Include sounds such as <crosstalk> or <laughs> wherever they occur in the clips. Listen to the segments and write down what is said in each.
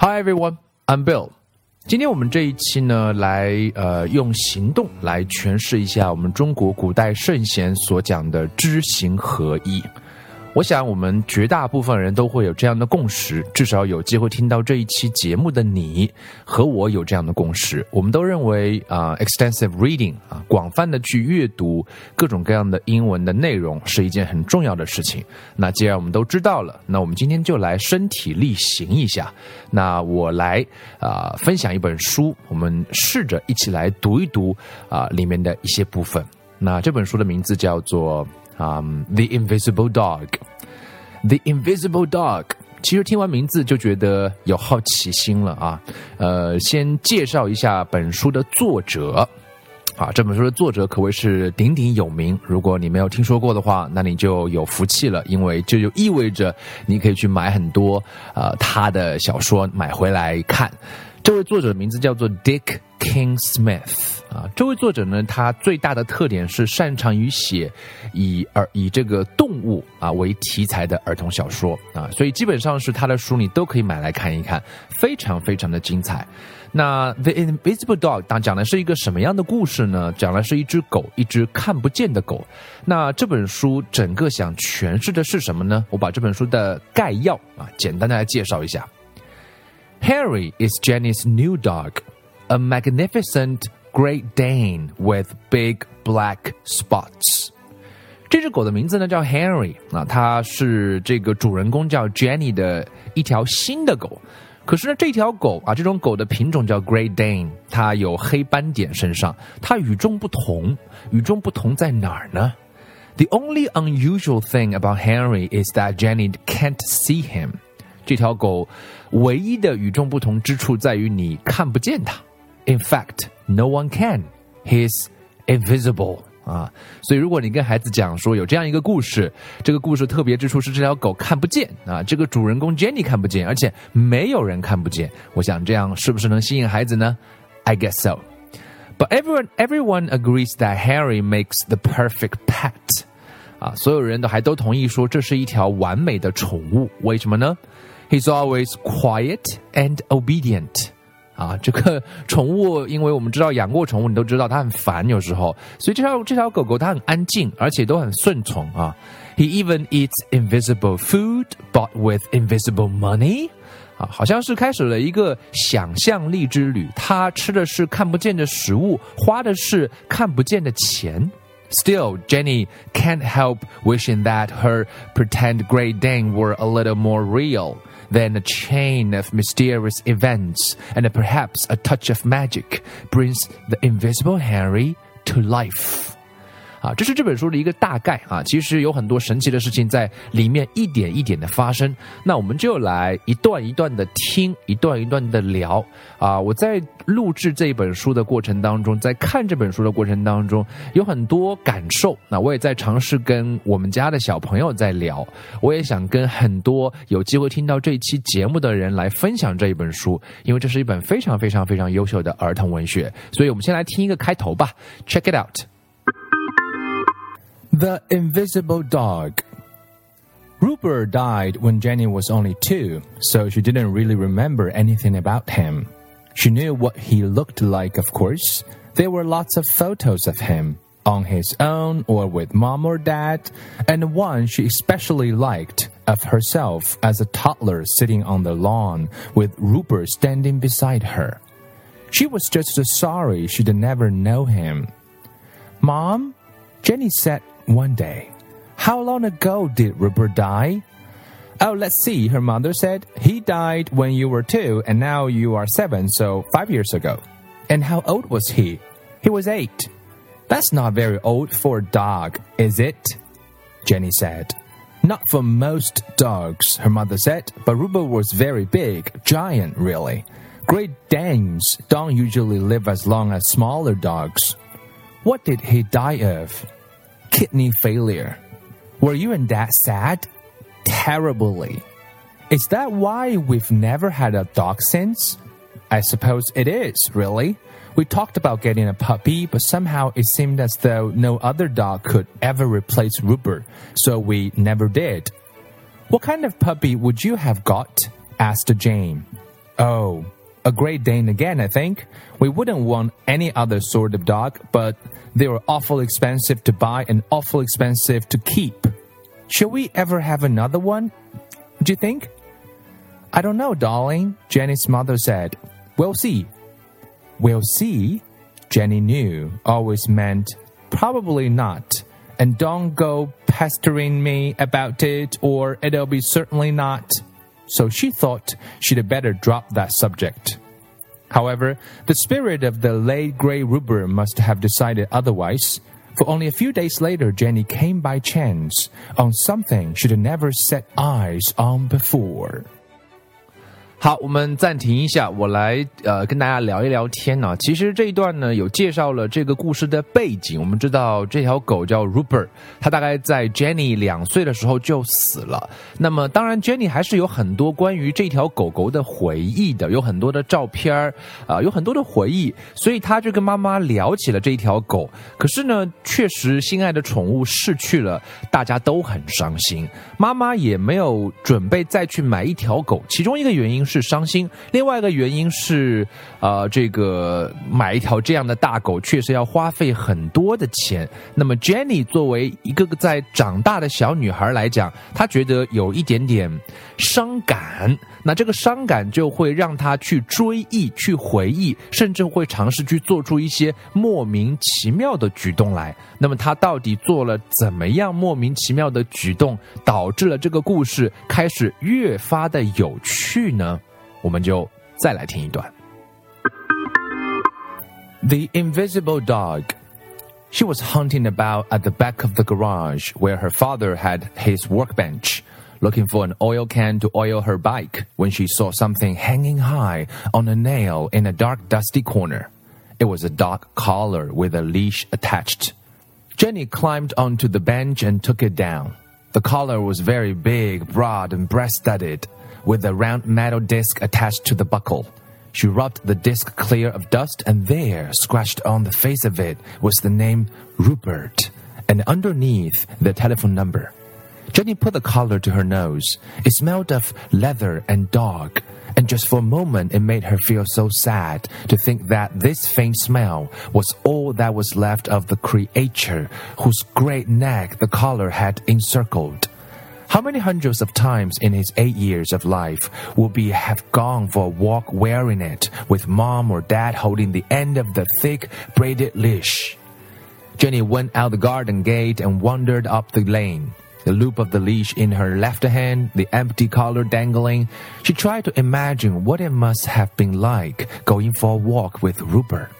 Hi everyone, I'm Bill. 今天我们这一期呢，来呃用行动来诠释一下我们中国古代圣贤所讲的知行合一。我想，我们绝大部分人都会有这样的共识，至少有机会听到这一期节目的你和我有这样的共识。我们都认为啊，extensive reading 啊，广泛的去阅读各种各样的英文的内容是一件很重要的事情。那既然我们都知道了，那我们今天就来身体力行一下。那我来啊，分享一本书，我们试着一起来读一读啊里面的一些部分。那这本书的名字叫做。啊，《The Invisible Dog》，《The Invisible Dog》。其实听完名字就觉得有好奇心了啊。呃，先介绍一下本书的作者。啊，这本书的作者可谓是鼎鼎有名。如果你没有听说过的话，那你就有福气了，因为这就意味着你可以去买很多呃他的小说买回来看。这位作者的名字叫做 Dick King Smith 啊，这位作者呢，他最大的特点是擅长于写以儿以这个动物啊为题材的儿童小说啊，所以基本上是他的书你都可以买来看一看，非常非常的精彩。那 The Invisible Dog 当讲的是一个什么样的故事呢？讲的是一只狗，一只看不见的狗。那这本书整个想诠释的是什么呢？我把这本书的概要啊，简单的来介绍一下。Harry is Jenny's new dog, a magnificent Great Dane with big black spots. 这只狗的名字呢叫 Harry 啊，它是这个主人公叫 Jenny 的一条新的狗。可是呢，这条狗啊，这种狗的品种叫 Great Dane，它有黑斑点身上，它与众不同。与众不同在哪儿呢？The only unusual thing about Henry is that Jenny can't see him. 这条狗唯一的与众不同之处在于你看不见它。In fact, no one can. He's invisible. 啊，所以如果你跟孩子讲说有这样一个故事，这个故事特别之处是这条狗看不见啊，这个主人公 Jenny 看不见，而且没有人看不见。我想这样是不是能吸引孩子呢？I guess so. But everyone everyone agrees that Harry makes the perfect pet. 啊，所有人都还都同意说这是一条完美的宠物。为什么呢 ？He's always quiet and obedient. 啊，这个宠物，因为我们知道养过宠物，你都知道它很烦，有时候，所以这条这条狗狗它很安静，而且都很顺从啊。He <laughs> even eats invisible food bought with invisible money. 啊，好像是开始了一个想象力之旅。它吃的是看不见的食物，花的是看不见的钱。Still, Jenny can't help wishing that her pretend Great Dane were a little more real than a chain of mysterious events and perhaps a touch of magic brings the invisible Harry to life. 啊，这是这本书的一个大概啊。其实有很多神奇的事情在里面一点一点的发生。那我们就来一段一段的听，一段一段的聊啊。我在录制这本书的过程当中，在看这本书的过程当中，有很多感受。那我也在尝试跟我们家的小朋友在聊。我也想跟很多有机会听到这一期节目的人来分享这一本书，因为这是一本非常非常非常优秀的儿童文学。所以我们先来听一个开头吧，Check it out。The Invisible Dog. Rupert died when Jenny was only two, so she didn't really remember anything about him. She knew what he looked like, of course. There were lots of photos of him, on his own or with mom or dad, and one she especially liked of herself as a toddler sitting on the lawn with Rupert standing beside her. She was just sorry she'd never know him. Mom, Jenny said one day. How long ago did Rupert die? Oh, let's see, her mother said. He died when you were two, and now you are seven, so five years ago. And how old was he? He was eight. That's not very old for a dog, is it? Jenny said. Not for most dogs, her mother said, but Rupert was very big, giant, really. Great Danes don't usually live as long as smaller dogs. What did he die of? Kidney failure. Were you and dad sad? Terribly. Is that why we've never had a dog since? I suppose it is, really. We talked about getting a puppy, but somehow it seemed as though no other dog could ever replace Rupert, so we never did. What kind of puppy would you have got? asked Jane. Oh, a Great Dane again, I think. We wouldn't want any other sort of dog, but they are awful expensive to buy and awful expensive to keep. Shall we ever have another one? Do you think? I don't know, darling, Jenny's mother said. We'll see. We'll see, Jenny knew always meant probably not. And don't go pestering me about it, or it'll be certainly not. So she thought she'd better drop that subject. However, the spirit of the late Grey Rupert must have decided otherwise. For only a few days later, Jenny came by chance on something she'd never set eyes on before. 好，我们暂停一下，我来呃跟大家聊一聊天呢。其实这一段呢有介绍了这个故事的背景。我们知道这条狗叫 Rupert，它大概在 Jenny 两岁的时候就死了。那么当然，Jenny 还是有很多关于这条狗狗的回忆的，有很多的照片儿啊，有很多的回忆。所以他就跟妈妈聊起了这一条狗。可是呢，确实心爱的宠物逝去了，大家都很伤心。妈妈也没有准备再去买一条狗。其中一个原因。是伤心，另外一个原因是，呃，这个买一条这样的大狗确实要花费很多的钱。那么 Jenny 作为一个个在长大的小女孩来讲，她觉得有一点点伤感。那这个伤感就会让她去追忆、去回忆，甚至会尝试去做出一些莫名其妙的举动来。那么她到底做了怎么样莫名其妙的举动，导致了这个故事开始越发的有趣呢？我们就再来听一段。The invisible dog. She was hunting about at the back of the garage where her father had his workbench, looking for an oil can to oil her bike when she saw something hanging high on a nail in a dark, dusty corner. It was a dog collar with a leash attached. Jenny climbed onto the bench and took it down. The collar was very big, broad, and breast studded with a round metal disc attached to the buckle. She rubbed the disc clear of dust, and there, scratched on the face of it, was the name Rupert, and underneath the telephone number. Jenny put the collar to her nose. It smelled of leather and dog, and just for a moment it made her feel so sad to think that this faint smell was all that was left of the creature whose great neck the collar had encircled. How many hundreds of times in his eight years of life would he have gone for a walk wearing it, with mom or dad holding the end of the thick braided leash? Jenny went out the garden gate and wandered up the lane. The loop of the leash in her left hand, the empty collar dangling. She tried to imagine what it must have been like going for a walk with Rupert.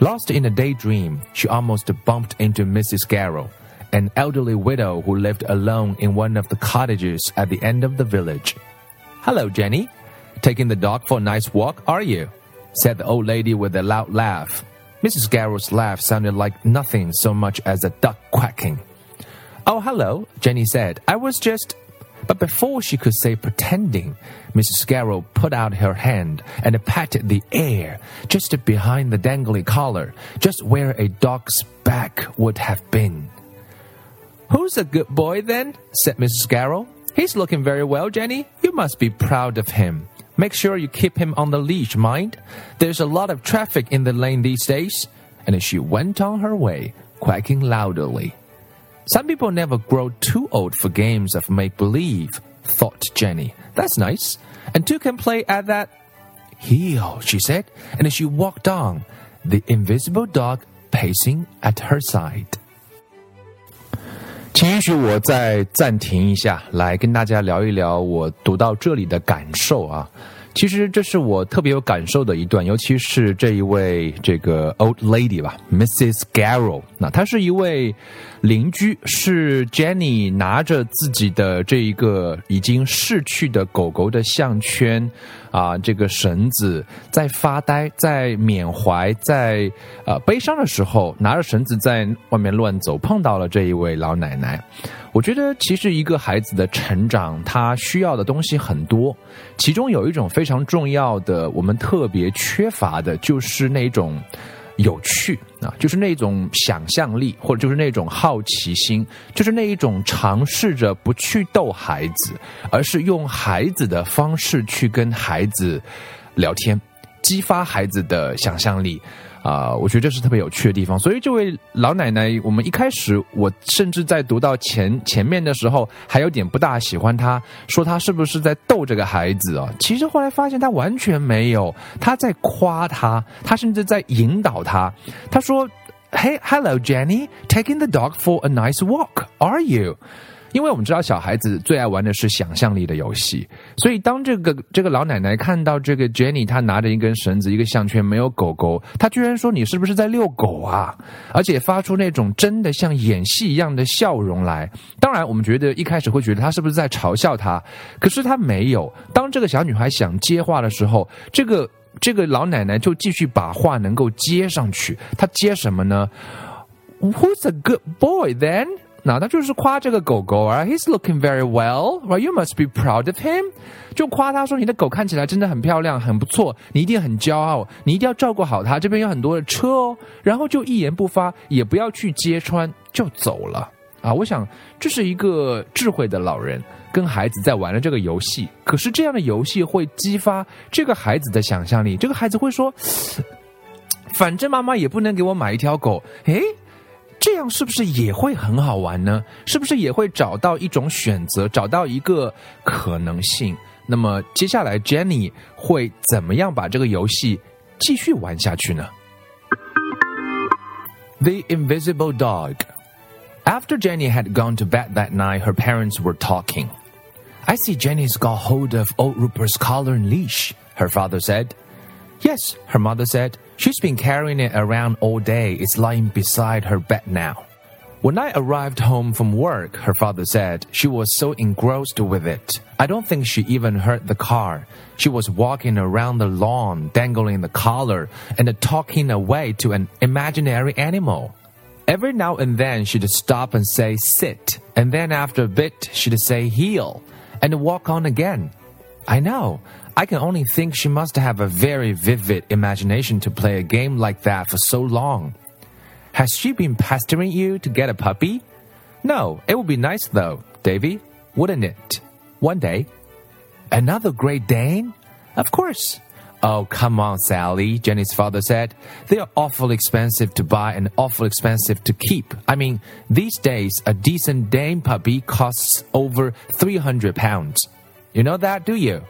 Lost in a daydream, she almost bumped into Mrs. Garrow an elderly widow who lived alone in one of the cottages at the end of the village. Hello, Jenny. Taking the dog for a nice walk, are you? said the old lady with a loud laugh. Mrs. Garrow's laugh sounded like nothing so much as a duck quacking. Oh, hello, Jenny said. I was just. But before she could say pretending, Mrs. Garrow put out her hand and patted the air just behind the dangly collar, just where a dog's back would have been. Who's a good boy then? said Mrs. Scarrow. He's looking very well, Jenny. You must be proud of him. Make sure you keep him on the leash, mind. There's a lot of traffic in the lane these days. And she went on her way, quacking loudly. Some people never grow too old for games of make believe, thought Jenny. That's nice. And two can play at that. Heel, she said, and she walked on, the invisible dog pacing at her side. 请允许我再暂停一下，来跟大家聊一聊我读到这里的感受啊。其实这是我特别有感受的一段，尤其是这一位这个 old lady 吧，Mrs. Garrow。那她是一位邻居，是 Jenny 拿着自己的这一个已经逝去的狗狗的项圈啊，这个绳子在发呆，在缅怀，在呃悲伤的时候，拿着绳子在外面乱走，碰到了这一位老奶奶。我觉得其实一个孩子的成长，他需要的东西很多，其中有一种非常重要的，我们特别缺乏的，就是那种有趣啊，就是那种想象力，或者就是那种好奇心，就是那一种尝试着不去逗孩子，而是用孩子的方式去跟孩子聊天，激发孩子的想象力。啊，我觉得这是特别有趣的地方。所以这位老奶奶，我们一开始我甚至在读到前前面的时候，还有点不大喜欢她，说她是不是在逗这个孩子啊？其实后来发现她完全没有，她在夸他，她甚至在引导他。她说：“Hey, hello, Jenny, taking the dog for a nice walk, are you？” 因为我们知道小孩子最爱玩的是想象力的游戏，所以当这个这个老奶奶看到这个 Jenny，她拿着一根绳子、一个项圈，没有狗狗，她居然说：“你是不是在遛狗啊？”而且发出那种真的像演戏一样的笑容来。当然，我们觉得一开始会觉得她是不是在嘲笑她，可是她没有。当这个小女孩想接话的时候，这个这个老奶奶就继续把话能够接上去。她接什么呢？Who's a good boy then？那他就是夸这个狗狗啊，He's looking very well, right? You must be proud of him. 就夸他说你的狗看起来真的很漂亮，很不错，你一定很骄傲，你一定要照顾好它。这边有很多的车哦，然后就一言不发，也不要去揭穿，就走了啊。我想这是一个智慧的老人跟孩子在玩的这个游戏。可是这样的游戏会激发这个孩子的想象力，这个孩子会说，反正妈妈也不能给我买一条狗，诶。这样是不是也会很好玩呢？是不是也会找到一种选择，找到一个可能性？那么接下来 Jenny 会怎么样把这个游戏继续玩下去呢？The Invisible Dog. After Jenny had gone to bed that night, her parents were talking. I see Jenny's got hold of old Rupert's collar and leash, her father said. Yes, her mother said. She's been carrying it around all day. It's lying beside her bed now. When I arrived home from work, her father said, she was so engrossed with it. I don't think she even heard the car. She was walking around the lawn, dangling the collar and talking away to an imaginary animal. Every now and then she'd stop and say sit, and then after a bit she'd say heel, and walk on again. I know. I can only think she must have a very vivid imagination to play a game like that for so long. Has she been pestering you to get a puppy? No, it would be nice though, Davy, wouldn't it? One day. Another Great Dane? Of course. Oh, come on, Sally, Jenny's father said. They are awful expensive to buy and awful expensive to keep. I mean, these days, a decent Dane puppy costs over 300 pounds. You know that, do you?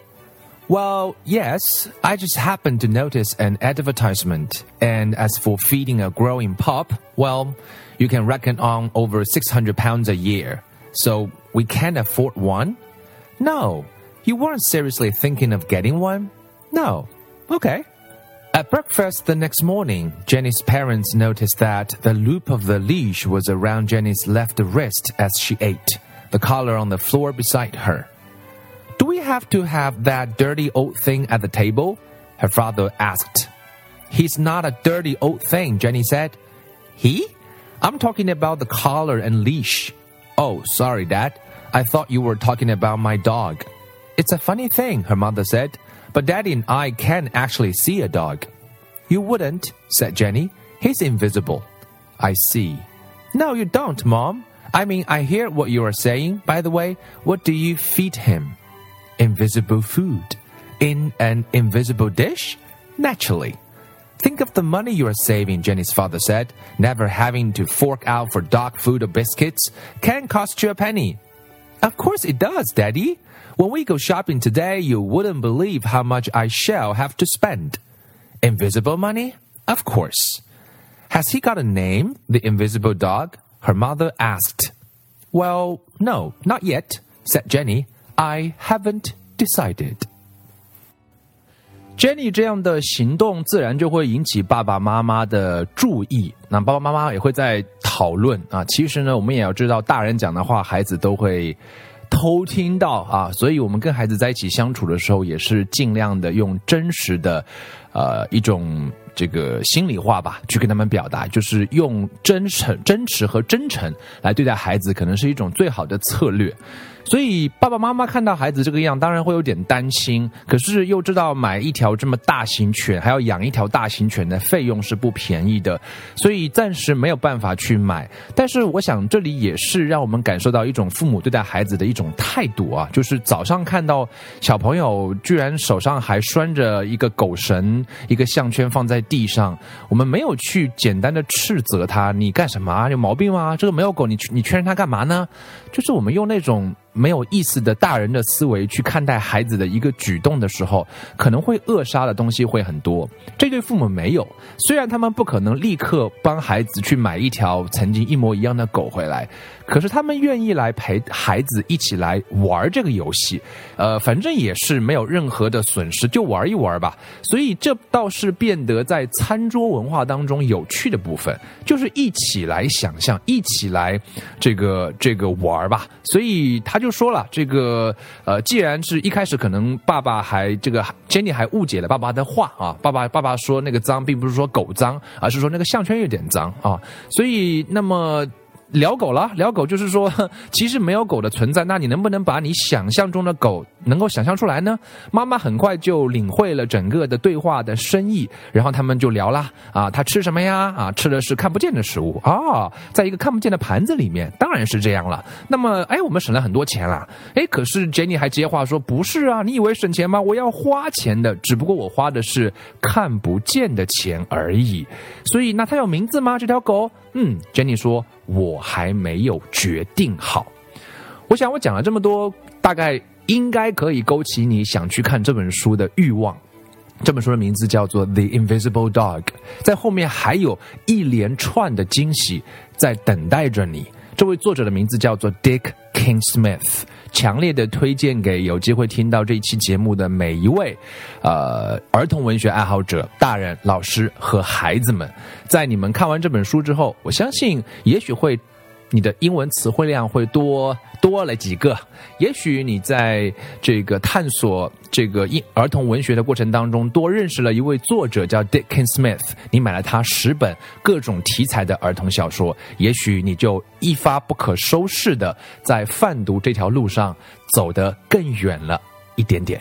Well, yes. I just happened to notice an advertisement. And as for feeding a growing pup, well, you can reckon on over 600 pounds a year. So we can't afford one? No. You weren't seriously thinking of getting one? No. Okay. At breakfast the next morning, Jenny's parents noticed that the loop of the leash was around Jenny's left wrist as she ate, the collar on the floor beside her. Do we have to have that dirty old thing at the table? Her father asked. He's not a dirty old thing, Jenny said. He? I'm talking about the collar and leash. Oh, sorry, Dad. I thought you were talking about my dog. It's a funny thing, her mother said, but Daddy and I can actually see a dog. You wouldn't, said Jenny. He's invisible. I see. No, you don't, Mom. I mean, I hear what you are saying. By the way, what do you feed him? Invisible food in an invisible dish? Naturally. Think of the money you are saving, Jenny's father said. Never having to fork out for dog food or biscuits can cost you a penny. Of course it does, Daddy. When we go shopping today, you wouldn't believe how much I shall have to spend. Invisible money? Of course. Has he got a name, the invisible dog? Her mother asked. Well, no, not yet, said Jenny. I haven't decided. Jenny 这样的行动自然就会引起爸爸妈妈的注意，那爸爸妈妈也会在讨论啊。其实呢，我们也要知道，大人讲的话，孩子都会偷听到啊。所以，我们跟孩子在一起相处的时候，也是尽量的用真实的，呃，一种这个心里话吧，去跟他们表达，就是用真诚、真实和真诚来对待孩子，可能是一种最好的策略。所以爸爸妈妈看到孩子这个样，当然会有点担心。可是又知道买一条这么大型犬，还要养一条大型犬的费用是不便宜的，所以暂时没有办法去买。但是我想这里也是让我们感受到一种父母对待孩子的一种态度啊，就是早上看到小朋友居然手上还拴着一个狗绳、一个项圈放在地上，我们没有去简单的斥责他，你干什么？有毛病吗？这个没有狗，你你圈着它干嘛呢？就是我们用那种。没有意思的大人的思维去看待孩子的一个举动的时候，可能会扼杀的东西会很多。这对父母没有，虽然他们不可能立刻帮孩子去买一条曾经一模一样的狗回来，可是他们愿意来陪孩子一起来玩这个游戏。呃，反正也是没有任何的损失，就玩一玩吧。所以这倒是变得在餐桌文化当中有趣的部分，就是一起来想象，一起来这个这个玩吧。所以他就。说了这个，呃，既然是一开始可能爸爸还这个 Jenny 还误解了爸爸的话啊，爸爸爸爸说那个脏并不是说狗脏，而是说那个项圈有点脏啊，所以那么。聊狗了，聊狗就是说，<laughs> 其实没有狗的存在，那你能不能把你想象中的狗能够想象出来呢？妈妈很快就领会了整个的对话的深意，然后他们就聊了，啊，他吃什么呀？啊，吃的是看不见的食物啊，在一个看不见的盘子里面，当然是这样了。那么，哎，我们省了很多钱了，哎，可是 Jenny 还接话说，不是啊，你以为省钱吗？我要花钱的，只不过我花的是看不见的钱而已。所以，那它有名字吗？这条狗？嗯，Jenny 说。我还没有决定好。我想我讲了这么多，大概应该可以勾起你想去看这本书的欲望。这本书的名字叫做《The Invisible Dog》，在后面还有一连串的惊喜在等待着你。这位作者的名字叫做 Dick King Smith，强烈的推荐给有机会听到这一期节目的每一位，呃，儿童文学爱好者、大人、老师和孩子们。在你们看完这本书之后，我相信也许会。你的英文词汇量会多多了几个，也许你在这个探索这个英儿童文学的过程当中，多认识了一位作者叫 Dickin Smith，你买了他十本各种题材的儿童小说，也许你就一发不可收拾的在贩读这条路上走得更远了一点点。